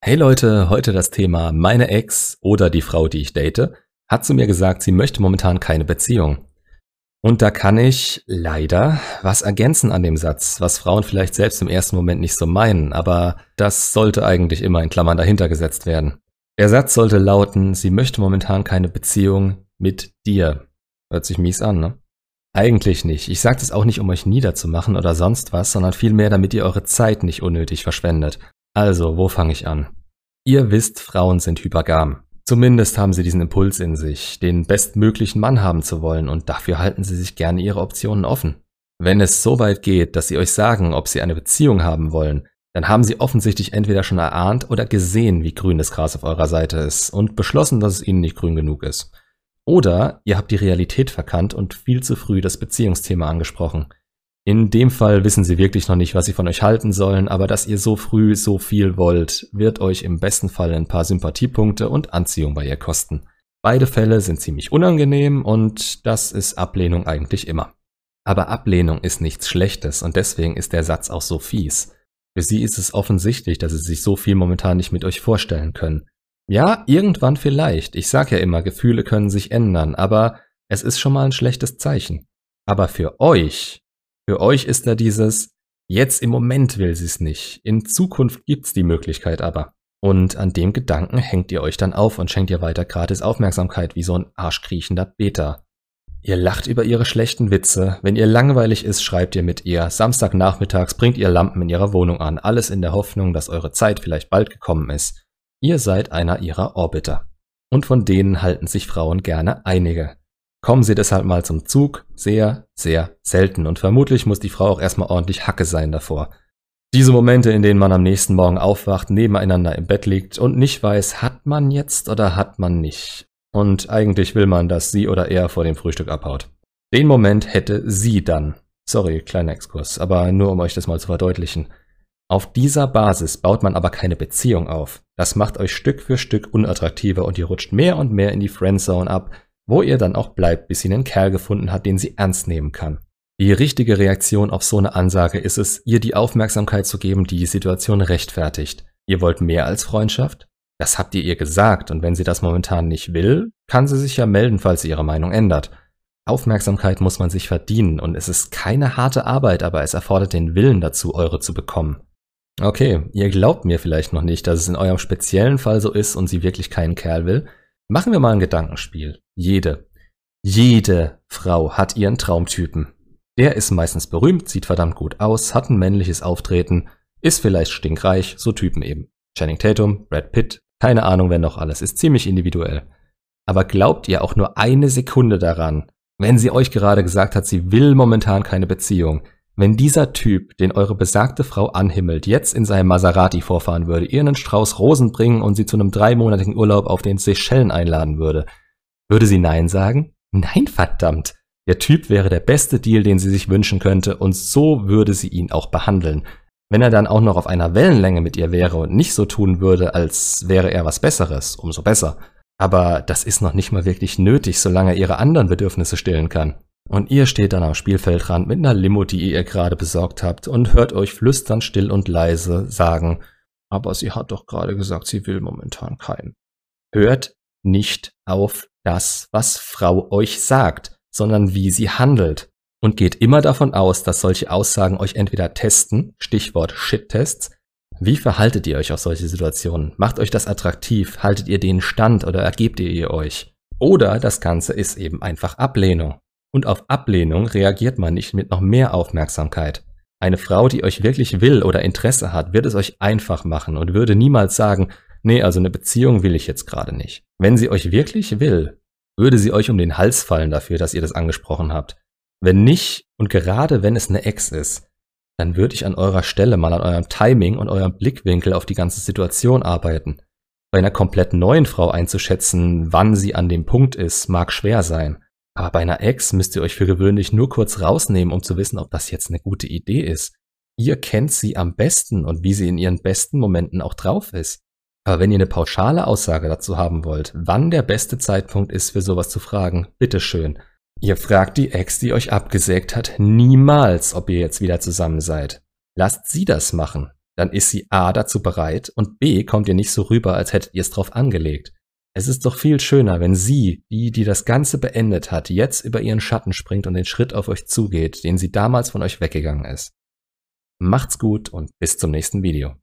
Hey Leute, heute das Thema meine Ex oder die Frau, die ich date, hat zu mir gesagt, sie möchte momentan keine Beziehung. Und da kann ich leider was ergänzen an dem Satz, was Frauen vielleicht selbst im ersten Moment nicht so meinen, aber das sollte eigentlich immer in Klammern dahinter gesetzt werden. Der Satz sollte lauten, sie möchte momentan keine Beziehung mit dir. Hört sich mies an, ne? Eigentlich nicht. Ich sage das auch nicht, um euch niederzumachen oder sonst was, sondern vielmehr, damit ihr eure Zeit nicht unnötig verschwendet. Also, wo fange ich an? Ihr wisst, Frauen sind hypergam. Zumindest haben sie diesen Impuls in sich, den bestmöglichen Mann haben zu wollen und dafür halten sie sich gerne ihre Optionen offen. Wenn es so weit geht, dass sie euch sagen, ob sie eine Beziehung haben wollen, dann haben sie offensichtlich entweder schon erahnt oder gesehen, wie grün das Gras auf eurer Seite ist und beschlossen, dass es ihnen nicht grün genug ist. Oder ihr habt die Realität verkannt und viel zu früh das Beziehungsthema angesprochen. In dem Fall wissen sie wirklich noch nicht, was sie von euch halten sollen, aber dass ihr so früh so viel wollt, wird euch im besten Fall ein paar Sympathiepunkte und Anziehung bei ihr kosten. Beide Fälle sind ziemlich unangenehm und das ist Ablehnung eigentlich immer. Aber Ablehnung ist nichts Schlechtes und deswegen ist der Satz auch so fies. Für sie ist es offensichtlich, dass sie sich so viel momentan nicht mit euch vorstellen können. Ja, irgendwann vielleicht. Ich sag ja immer, Gefühle können sich ändern, aber es ist schon mal ein schlechtes Zeichen. Aber für euch für euch ist da dieses, jetzt im Moment will sie es nicht, in Zukunft gibt's die Möglichkeit aber. Und an dem Gedanken hängt ihr euch dann auf und schenkt ihr weiter gratis Aufmerksamkeit wie so ein arschkriechender Beta. Ihr lacht über ihre schlechten Witze, wenn ihr langweilig ist, schreibt ihr mit ihr, Samstagnachmittags bringt ihr Lampen in ihrer Wohnung an, alles in der Hoffnung, dass eure Zeit vielleicht bald gekommen ist. Ihr seid einer ihrer Orbiter. Und von denen halten sich Frauen gerne einige kommen sie deshalb mal zum Zug sehr, sehr selten und vermutlich muss die Frau auch erstmal ordentlich Hacke sein davor. Diese Momente, in denen man am nächsten Morgen aufwacht, nebeneinander im Bett liegt und nicht weiß, hat man jetzt oder hat man nicht. Und eigentlich will man, dass sie oder er vor dem Frühstück abhaut. Den Moment hätte sie dann. Sorry, kleiner Exkurs, aber nur um euch das mal zu verdeutlichen. Auf dieser Basis baut man aber keine Beziehung auf. Das macht euch Stück für Stück unattraktiver und ihr rutscht mehr und mehr in die Friendzone ab, wo ihr dann auch bleibt, bis sie einen Kerl gefunden hat, den sie ernst nehmen kann. Die richtige Reaktion auf so eine Ansage ist es, ihr die Aufmerksamkeit zu geben, die die Situation rechtfertigt. Ihr wollt mehr als Freundschaft? Das habt ihr ihr gesagt und wenn sie das momentan nicht will, kann sie sich ja melden, falls sie ihre Meinung ändert. Aufmerksamkeit muss man sich verdienen und es ist keine harte Arbeit, aber es erfordert den Willen dazu, eure zu bekommen. Okay, ihr glaubt mir vielleicht noch nicht, dass es in eurem speziellen Fall so ist und sie wirklich keinen Kerl will, Machen wir mal ein Gedankenspiel. Jede, jede Frau hat ihren Traumtypen. Der ist meistens berühmt, sieht verdammt gut aus, hat ein männliches Auftreten, ist vielleicht stinkreich, so Typen eben. Channing Tatum, Brad Pitt, keine Ahnung, wer noch alles, ist ziemlich individuell. Aber glaubt ihr auch nur eine Sekunde daran, wenn sie euch gerade gesagt hat, sie will momentan keine Beziehung, wenn dieser Typ, den eure besagte Frau anhimmelt, jetzt in seinem Maserati vorfahren würde, ihr einen Strauß Rosen bringen und sie zu einem dreimonatigen Urlaub auf den Seychellen einladen würde, würde sie Nein sagen? Nein, verdammt! Der Typ wäre der beste Deal, den sie sich wünschen könnte, und so würde sie ihn auch behandeln. Wenn er dann auch noch auf einer Wellenlänge mit ihr wäre und nicht so tun würde, als wäre er was Besseres, umso besser. Aber das ist noch nicht mal wirklich nötig, solange er ihre anderen Bedürfnisse stillen kann. Und ihr steht dann am Spielfeldrand mit einer Limo, die ihr gerade besorgt habt und hört euch flüstern still und leise sagen, aber sie hat doch gerade gesagt, sie will momentan keinen. Hört nicht auf das, was Frau euch sagt, sondern wie sie handelt. Und geht immer davon aus, dass solche Aussagen euch entweder testen, Stichwort Shit-Tests, wie verhaltet ihr euch auf solche Situationen? Macht euch das attraktiv? Haltet ihr den stand oder ergebt ihr ihr euch? Oder das Ganze ist eben einfach Ablehnung. Und auf Ablehnung reagiert man nicht mit noch mehr Aufmerksamkeit. Eine Frau, die euch wirklich will oder Interesse hat, wird es euch einfach machen und würde niemals sagen, nee, also eine Beziehung will ich jetzt gerade nicht. Wenn sie euch wirklich will, würde sie euch um den Hals fallen dafür, dass ihr das angesprochen habt. Wenn nicht, und gerade wenn es eine Ex ist, dann würde ich an eurer Stelle mal an eurem Timing und eurem Blickwinkel auf die ganze Situation arbeiten. Bei einer komplett neuen Frau einzuschätzen, wann sie an dem Punkt ist, mag schwer sein. Aber bei einer Ex müsst ihr euch für gewöhnlich nur kurz rausnehmen, um zu wissen, ob das jetzt eine gute Idee ist. Ihr kennt sie am besten und wie sie in ihren besten Momenten auch drauf ist. Aber wenn ihr eine pauschale Aussage dazu haben wollt, wann der beste Zeitpunkt ist, für sowas zu fragen, bitteschön. Ihr fragt die Ex, die euch abgesägt hat, niemals, ob ihr jetzt wieder zusammen seid. Lasst sie das machen. dann ist sie A dazu bereit und B kommt ihr nicht so rüber, als hättet ihr es drauf angelegt. Es ist doch viel schöner, wenn sie, die, die das Ganze beendet hat, jetzt über ihren Schatten springt und den Schritt auf euch zugeht, den sie damals von euch weggegangen ist. Macht's gut und bis zum nächsten Video.